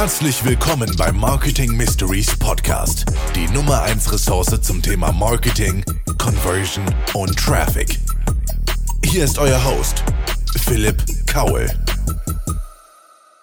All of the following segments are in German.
Herzlich willkommen beim Marketing Mysteries Podcast, die Nummer 1 Ressource zum Thema Marketing, Conversion und Traffic. Hier ist euer Host, Philipp Kaul.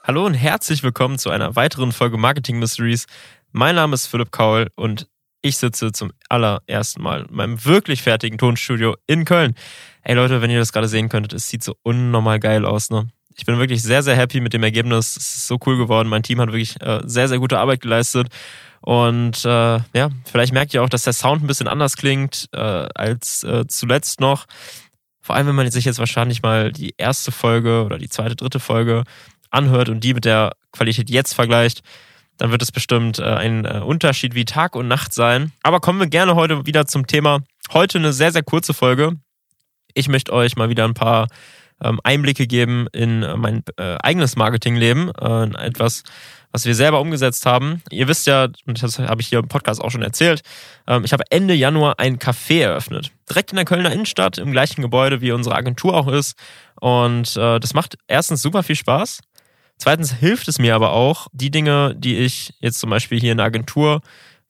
Hallo und herzlich willkommen zu einer weiteren Folge Marketing Mysteries. Mein Name ist Philipp Kaul und ich sitze zum allerersten Mal in meinem wirklich fertigen Tonstudio in Köln. Ey Leute, wenn ihr das gerade sehen könntet, es sieht so unnormal geil aus, ne? Ich bin wirklich sehr, sehr happy mit dem Ergebnis. Es ist so cool geworden. Mein Team hat wirklich äh, sehr, sehr gute Arbeit geleistet. Und äh, ja, vielleicht merkt ihr auch, dass der Sound ein bisschen anders klingt äh, als äh, zuletzt noch. Vor allem, wenn man sich jetzt wahrscheinlich mal die erste Folge oder die zweite, dritte Folge anhört und die mit der Qualität jetzt vergleicht, dann wird es bestimmt äh, ein äh, Unterschied wie Tag und Nacht sein. Aber kommen wir gerne heute wieder zum Thema. Heute eine sehr, sehr kurze Folge. Ich möchte euch mal wieder ein paar Einblicke geben in äh, mein äh, eigenes Marketingleben, äh, etwas, was wir selber umgesetzt haben. Ihr wisst ja, und das habe ich hier im Podcast auch schon erzählt, ähm, ich habe Ende Januar ein Café eröffnet. Direkt in der Kölner Innenstadt, im gleichen Gebäude, wie unsere Agentur auch ist. Und das macht erstens super viel Spaß. Zweitens hilft es mir aber auch, die Dinge, die ich jetzt zum Beispiel hier in der Agentur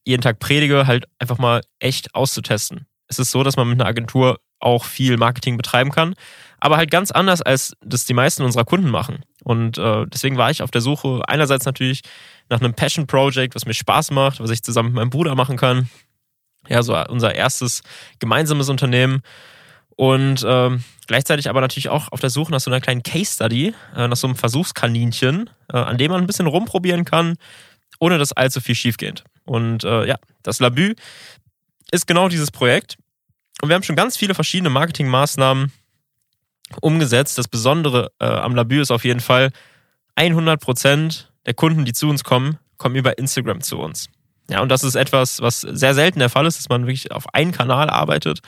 jeden Tag predige, halt einfach mal echt auszutesten. Es ist so, dass man mit einer Agentur auch viel Marketing betreiben kann, aber halt ganz anders, als das die meisten unserer Kunden machen. Und äh, deswegen war ich auf der Suche einerseits natürlich nach einem Passion Project, was mir Spaß macht, was ich zusammen mit meinem Bruder machen kann. Ja, so unser erstes gemeinsames Unternehmen. Und ähm, gleichzeitig aber natürlich auch auf der Suche nach so einer kleinen Case Study, äh, nach so einem Versuchskaninchen, äh, an dem man ein bisschen rumprobieren kann, ohne dass allzu viel schief geht. Und äh, ja, das Labü ist genau dieses Projekt. Und wir haben schon ganz viele verschiedene Marketingmaßnahmen umgesetzt. Das Besondere äh, am Labü ist auf jeden Fall, 100% der Kunden, die zu uns kommen, kommen über Instagram zu uns. Ja, und das ist etwas, was sehr selten der Fall ist, dass man wirklich auf einen Kanal arbeitet.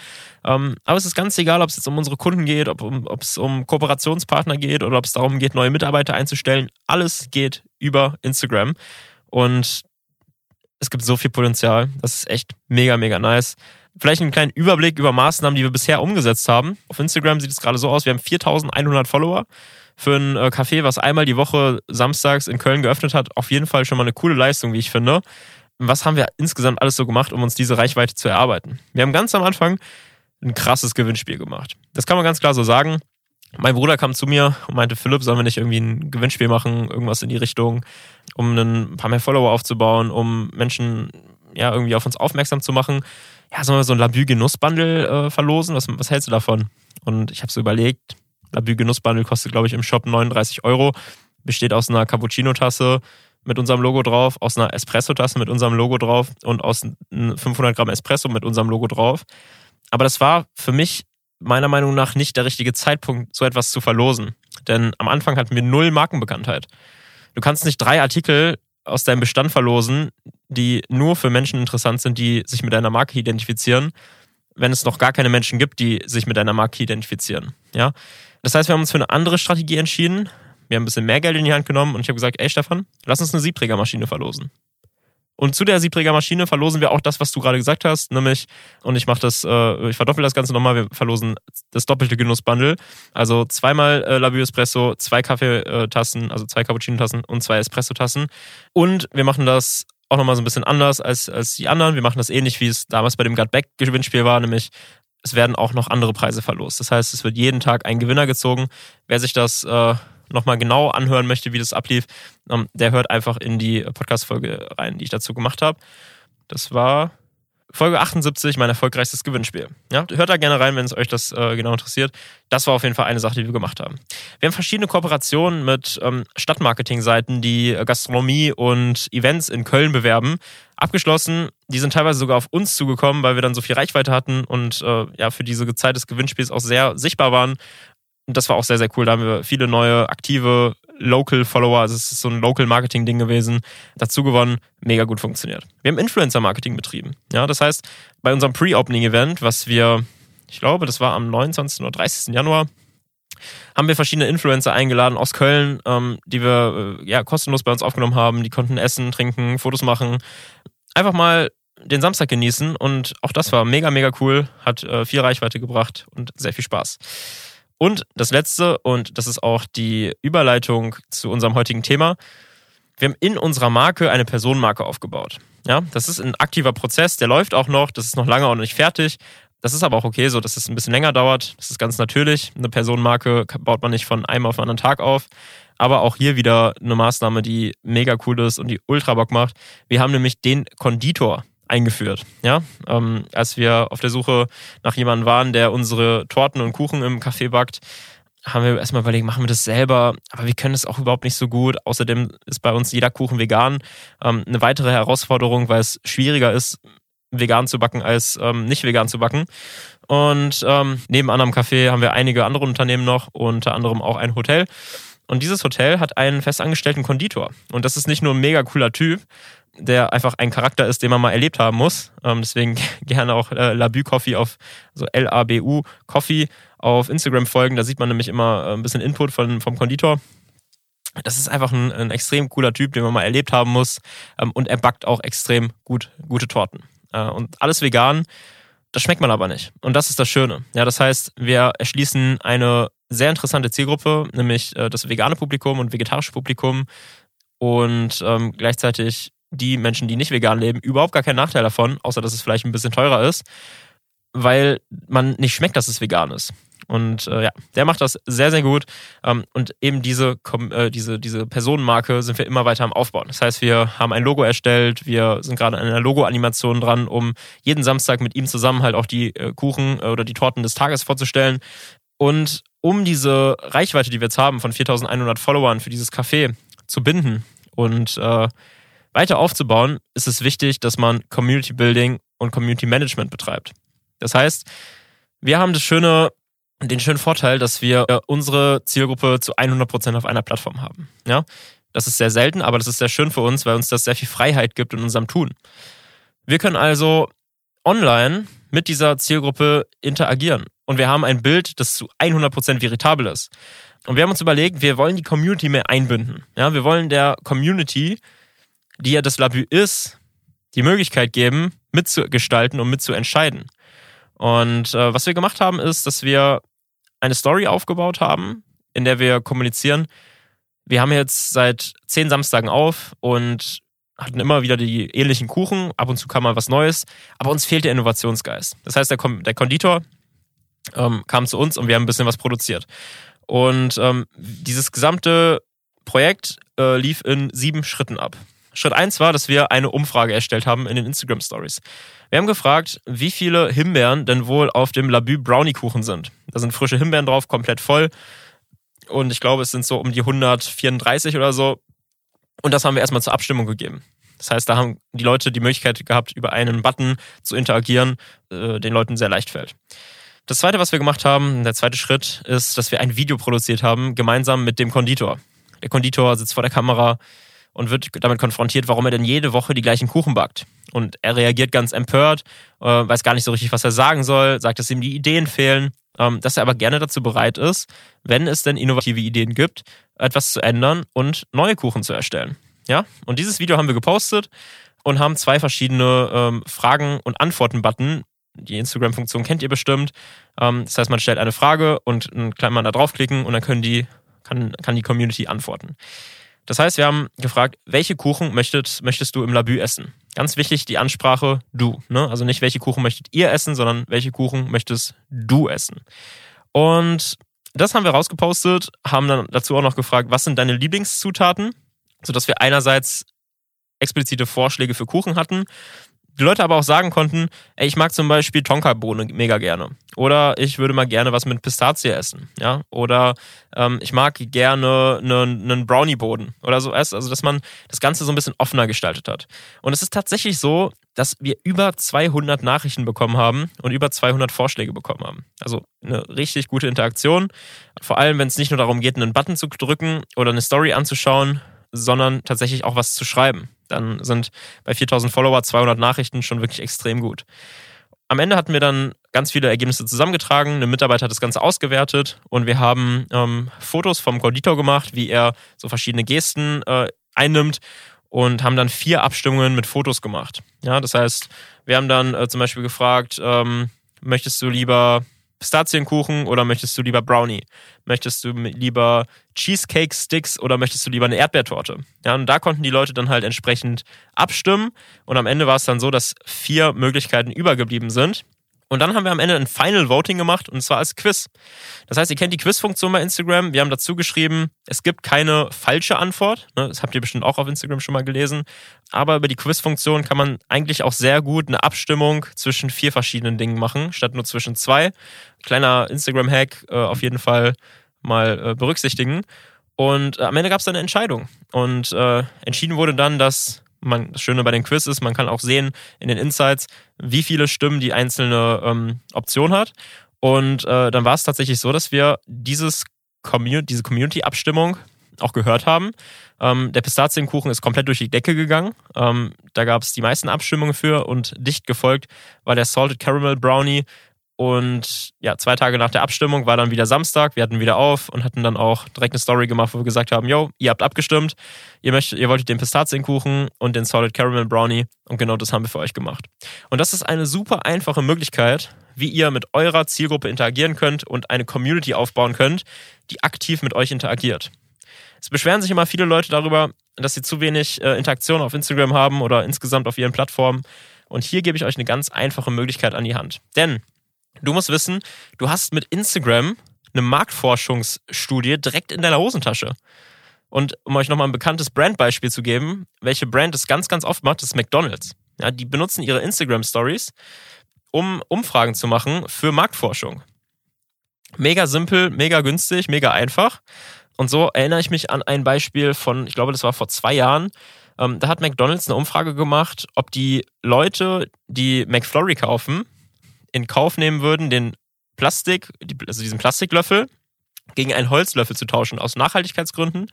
Ähm, aber es ist ganz egal, ob es jetzt um unsere Kunden geht, ob, um, ob es um Kooperationspartner geht oder ob es darum geht, neue Mitarbeiter einzustellen. Alles geht über Instagram. Und es gibt so viel Potenzial. Das ist echt mega, mega nice. Vielleicht einen kleinen Überblick über Maßnahmen, die wir bisher umgesetzt haben. Auf Instagram sieht es gerade so aus, wir haben 4100 Follower. Für ein äh, Café, was einmal die Woche samstags in Köln geöffnet hat, auf jeden Fall schon mal eine coole Leistung, wie ich finde. Was haben wir insgesamt alles so gemacht, um uns diese Reichweite zu erarbeiten? Wir haben ganz am Anfang ein krasses Gewinnspiel gemacht. Das kann man ganz klar so sagen. Mein Bruder kam zu mir und meinte, Philipp, sollen wir nicht irgendwie ein Gewinnspiel machen, irgendwas in die Richtung, um ein paar mehr Follower aufzubauen, um Menschen ja irgendwie auf uns aufmerksam zu machen ja, sollen wir so ein Labü Genussbundle äh, verlosen? Was, was hältst du davon? Und ich habe so überlegt, Labü Genussbundle kostet, glaube ich, im Shop 39 Euro. Besteht aus einer Cappuccino-Tasse mit unserem Logo drauf, aus einer Espresso-Tasse mit unserem Logo drauf und aus 500 Gramm Espresso mit unserem Logo drauf. Aber das war für mich meiner Meinung nach nicht der richtige Zeitpunkt, so etwas zu verlosen. Denn am Anfang hatten wir null Markenbekanntheit. Du kannst nicht drei Artikel aus deinem Bestand verlosen, die nur für Menschen interessant sind, die sich mit deiner Marke identifizieren, wenn es noch gar keine Menschen gibt, die sich mit deiner Marke identifizieren. Ja? Das heißt, wir haben uns für eine andere Strategie entschieden. Wir haben ein bisschen mehr Geld in die Hand genommen und ich habe gesagt, ey Stefan, lass uns eine Siebträgermaschine verlosen. Und zu der Siebträgermaschine verlosen wir auch das, was du gerade gesagt hast, nämlich, und ich mache das, äh, ich verdoppel das Ganze nochmal, wir verlosen das doppelte Genussbundle. Also zweimal äh, Labio Espresso, zwei Kaffeetassen, also zwei Cappuccino-Tassen und zwei Espresso-Tassen. Und wir machen das auch nochmal so ein bisschen anders als, als die anderen. Wir machen das ähnlich, wie es damals bei dem Gut Back Gewinnspiel war, nämlich es werden auch noch andere Preise verlost. Das heißt, es wird jeden Tag ein Gewinner gezogen. Wer sich das äh, nochmal genau anhören möchte, wie das ablief, ähm, der hört einfach in die Podcast-Folge rein, die ich dazu gemacht habe. Das war Folge 78, mein erfolgreichstes Gewinnspiel. Ja, hört da gerne rein, wenn es euch das äh, genau interessiert. Das war auf jeden Fall eine Sache, die wir gemacht haben. Wir haben verschiedene Kooperationen mit ähm, Stadtmarketing-Seiten, die äh, Gastronomie und Events in Köln bewerben, abgeschlossen. Die sind teilweise sogar auf uns zugekommen, weil wir dann so viel Reichweite hatten und äh, ja für diese Zeit des Gewinnspiels auch sehr sichtbar waren. Und das war auch sehr, sehr cool. Da haben wir viele neue aktive Local-Follower, also es ist so ein Local-Marketing-Ding gewesen, dazu gewonnen. Mega gut funktioniert. Wir haben Influencer-Marketing betrieben. Ja, das heißt, bei unserem Pre-Opening-Event, was wir, ich glaube, das war am 29. oder 30. Januar, haben wir verschiedene Influencer eingeladen aus Köln, ähm, die wir äh, ja kostenlos bei uns aufgenommen haben. Die konnten essen, trinken, Fotos machen. Einfach mal den Samstag genießen und auch das war mega, mega cool, hat äh, viel Reichweite gebracht und sehr viel Spaß. Und das letzte, und das ist auch die Überleitung zu unserem heutigen Thema. wir haben in unserer Marke eine Personenmarke aufgebaut. Ja, das ist ein aktiver Prozess, der läuft auch noch, das ist noch lange auch noch nicht fertig. Das ist aber auch okay, so dass es ein bisschen länger dauert. Das ist ganz natürlich. Eine Personenmarke baut man nicht von einem auf den anderen Tag auf. Aber auch hier wieder eine Maßnahme, die mega cool ist und die ultra Bock macht. Wir haben nämlich den Konditor eingeführt. Ja, ähm, als wir auf der Suche nach jemandem waren, der unsere Torten und Kuchen im Café backt, haben wir erstmal überlegt, machen wir das selber, aber wir können es auch überhaupt nicht so gut. Außerdem ist bei uns jeder Kuchen vegan. Ähm, eine weitere Herausforderung, weil es schwieriger ist, vegan zu backen als ähm, nicht vegan zu backen. Und ähm, nebenan am Café haben wir einige andere Unternehmen noch, unter anderem auch ein Hotel. Und dieses Hotel hat einen festangestellten Konditor. Und das ist nicht nur ein mega cooler Typ, der einfach ein Charakter ist, den man mal erlebt haben muss. Ähm, deswegen gerne auch äh, Labu Coffee auf, so L-A-B-U Coffee auf Instagram folgen. Da sieht man nämlich immer äh, ein bisschen Input von, vom Konditor. Das ist einfach ein, ein extrem cooler Typ, den man mal erlebt haben muss. Ähm, und er backt auch extrem gut, gute Torten. Äh, und alles vegan. Das schmeckt man aber nicht. Und das ist das Schöne. Ja, das heißt, wir erschließen eine sehr interessante Zielgruppe, nämlich äh, das vegane Publikum und vegetarische Publikum. Und ähm, gleichzeitig die Menschen, die nicht vegan leben, überhaupt gar keinen Nachteil davon, außer dass es vielleicht ein bisschen teurer ist, weil man nicht schmeckt, dass es vegan ist. Und äh, ja, der macht das sehr, sehr gut. Ähm, und eben diese, äh, diese, diese Personenmarke sind wir immer weiter am Aufbauen. Das heißt, wir haben ein Logo erstellt, wir sind gerade an einer Logo-Animation dran, um jeden Samstag mit ihm zusammen halt auch die äh, Kuchen äh, oder die Torten des Tages vorzustellen. Und um diese Reichweite, die wir jetzt haben, von 4100 Followern für dieses Café zu binden und äh, weiter aufzubauen, ist es wichtig, dass man Community Building und Community Management betreibt. Das heißt, wir haben das schöne, den schönen Vorteil, dass wir unsere Zielgruppe zu 100% auf einer Plattform haben. Ja, das ist sehr selten, aber das ist sehr schön für uns, weil uns das sehr viel Freiheit gibt in unserem Tun. Wir können also online mit dieser Zielgruppe interagieren. Und wir haben ein Bild, das zu 100% veritabel ist. Und wir haben uns überlegt, wir wollen die Community mehr einbinden. Ja, wir wollen der Community die ja das Labü ist, die Möglichkeit geben, mitzugestalten und mitzuentscheiden. Und äh, was wir gemacht haben, ist, dass wir eine Story aufgebaut haben, in der wir kommunizieren. Wir haben jetzt seit zehn Samstagen auf und hatten immer wieder die ähnlichen Kuchen. Ab und zu kam mal was Neues, aber uns fehlt der Innovationsgeist. Das heißt, der, Kom der Konditor ähm, kam zu uns und wir haben ein bisschen was produziert. Und ähm, dieses gesamte Projekt äh, lief in sieben Schritten ab. Schritt 1 war, dass wir eine Umfrage erstellt haben in den Instagram Stories. Wir haben gefragt, wie viele Himbeeren denn wohl auf dem Labü Brownie Kuchen sind. Da sind frische Himbeeren drauf, komplett voll. Und ich glaube, es sind so um die 134 oder so. Und das haben wir erstmal zur Abstimmung gegeben. Das heißt, da haben die Leute die Möglichkeit gehabt, über einen Button zu interagieren, äh, den Leuten sehr leicht fällt. Das zweite, was wir gemacht haben, der zweite Schritt, ist, dass wir ein Video produziert haben, gemeinsam mit dem Konditor. Der Konditor sitzt vor der Kamera, und wird damit konfrontiert, warum er denn jede Woche die gleichen Kuchen backt. Und er reagiert ganz empört, äh, weiß gar nicht so richtig, was er sagen soll, sagt, dass ihm die Ideen fehlen, ähm, dass er aber gerne dazu bereit ist, wenn es denn innovative Ideen gibt, etwas zu ändern und neue Kuchen zu erstellen. Ja, und dieses Video haben wir gepostet und haben zwei verschiedene ähm, Fragen- und Antworten-Button. Die Instagram-Funktion kennt ihr bestimmt. Ähm, das heißt, man stellt eine Frage und kann man da draufklicken und dann können die, kann, kann die Community antworten. Das heißt, wir haben gefragt, welche Kuchen möchtet, möchtest du im Labü essen? Ganz wichtig, die Ansprache du. Ne? Also nicht, welche Kuchen möchtet ihr essen, sondern welche Kuchen möchtest du essen. Und das haben wir rausgepostet, haben dann dazu auch noch gefragt, was sind deine Lieblingszutaten? Sodass wir einerseits explizite Vorschläge für Kuchen hatten die Leute aber auch sagen konnten, ey, ich mag zum Beispiel Tonka-Bohne mega gerne. Oder ich würde mal gerne was mit Pistazie essen. Ja? Oder ähm, ich mag gerne einen, Brownie-Boden oder so. Also, dass man das Ganze so ein bisschen offener gestaltet hat. Und es ist tatsächlich so, dass wir über 200 Nachrichten bekommen haben und über 200 Vorschläge bekommen haben. Also eine richtig gute Interaktion. Vor allem, wenn es nicht nur darum geht, einen Button zu drücken oder eine Story anzuschauen, sondern tatsächlich auch was zu schreiben dann sind bei 4000 Follower 200 Nachrichten schon wirklich extrem gut. Am Ende hatten wir dann ganz viele Ergebnisse zusammengetragen. Ein Mitarbeiter hat das Ganze ausgewertet und wir haben ähm, Fotos vom Konditor gemacht, wie er so verschiedene Gesten äh, einnimmt und haben dann vier Abstimmungen mit Fotos gemacht. Ja, das heißt, wir haben dann äh, zum Beispiel gefragt, ähm, möchtest du lieber Pistazienkuchen oder möchtest du lieber Brownie? Möchtest du lieber Cheesecake Sticks oder möchtest du lieber eine Erdbeertorte? Ja, und da konnten die Leute dann halt entsprechend abstimmen und am Ende war es dann so, dass vier Möglichkeiten übergeblieben sind. Und dann haben wir am Ende ein Final Voting gemacht und zwar als Quiz. Das heißt, ihr kennt die Quiz-Funktion bei Instagram. Wir haben dazu geschrieben, es gibt keine falsche Antwort. Ne, das habt ihr bestimmt auch auf Instagram schon mal gelesen. Aber über die Quiz-Funktion kann man eigentlich auch sehr gut eine Abstimmung zwischen vier verschiedenen Dingen machen, statt nur zwischen zwei. Kleiner Instagram-Hack äh, auf jeden Fall mal äh, berücksichtigen. Und äh, am Ende gab es dann eine Entscheidung. Und äh, entschieden wurde dann, dass man, das Schöne bei den Quiz ist, man kann auch sehen in den Insights, wie viele Stimmen die einzelne ähm, Option hat. Und äh, dann war es tatsächlich so, dass wir dieses Community, diese Community-Abstimmung auch gehört haben. Ähm, der Pistazienkuchen ist komplett durch die Decke gegangen. Ähm, da gab es die meisten Abstimmungen für und dicht gefolgt war der Salted Caramel Brownie und ja, zwei Tage nach der Abstimmung war dann wieder Samstag. Wir hatten wieder auf und hatten dann auch direkt eine Story gemacht, wo wir gesagt haben: Yo, ihr habt abgestimmt. Ihr, möchtet, ihr wolltet den Pistazienkuchen und den Solid Caramel Brownie. Und genau das haben wir für euch gemacht. Und das ist eine super einfache Möglichkeit, wie ihr mit eurer Zielgruppe interagieren könnt und eine Community aufbauen könnt, die aktiv mit euch interagiert. Es beschweren sich immer viele Leute darüber, dass sie zu wenig äh, Interaktion auf Instagram haben oder insgesamt auf ihren Plattformen. Und hier gebe ich euch eine ganz einfache Möglichkeit an die Hand. Denn Du musst wissen, du hast mit Instagram eine Marktforschungsstudie direkt in deiner Hosentasche. Und um euch nochmal ein bekanntes Brandbeispiel zu geben, welche Brand es ganz, ganz oft macht, ist McDonald's. Ja, die benutzen ihre Instagram Stories, um Umfragen zu machen für Marktforschung. Mega simpel, mega günstig, mega einfach. Und so erinnere ich mich an ein Beispiel von, ich glaube, das war vor zwei Jahren. Ähm, da hat McDonald's eine Umfrage gemacht, ob die Leute, die McFlurry kaufen, in Kauf nehmen würden, den Plastik, also diesen Plastiklöffel gegen einen Holzlöffel zu tauschen aus Nachhaltigkeitsgründen.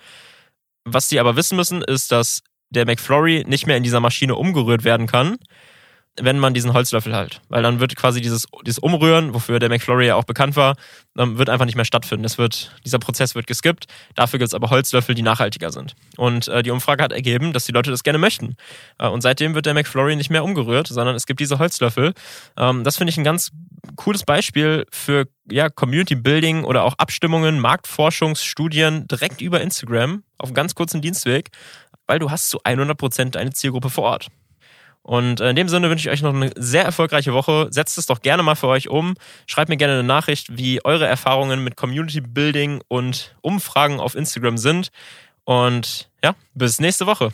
Was sie aber wissen müssen, ist, dass der McFlurry nicht mehr in dieser Maschine umgerührt werden kann, wenn man diesen Holzlöffel halt. Weil dann wird quasi dieses, dieses Umrühren, wofür der McFlurry ja auch bekannt war, ähm, wird einfach nicht mehr stattfinden. Es wird, dieser Prozess wird geskippt. Dafür gibt es aber Holzlöffel, die nachhaltiger sind. Und äh, die Umfrage hat ergeben, dass die Leute das gerne möchten. Äh, und seitdem wird der McFlurry nicht mehr umgerührt, sondern es gibt diese Holzlöffel. Ähm, das finde ich ein ganz cooles Beispiel für ja, Community Building oder auch Abstimmungen, Marktforschungsstudien direkt über Instagram auf einem ganz kurzen Dienstweg, weil du hast zu 100% deine Zielgruppe vor Ort. Und in dem Sinne wünsche ich euch noch eine sehr erfolgreiche Woche. Setzt es doch gerne mal für euch um. Schreibt mir gerne eine Nachricht, wie eure Erfahrungen mit Community Building und Umfragen auf Instagram sind. Und ja, bis nächste Woche.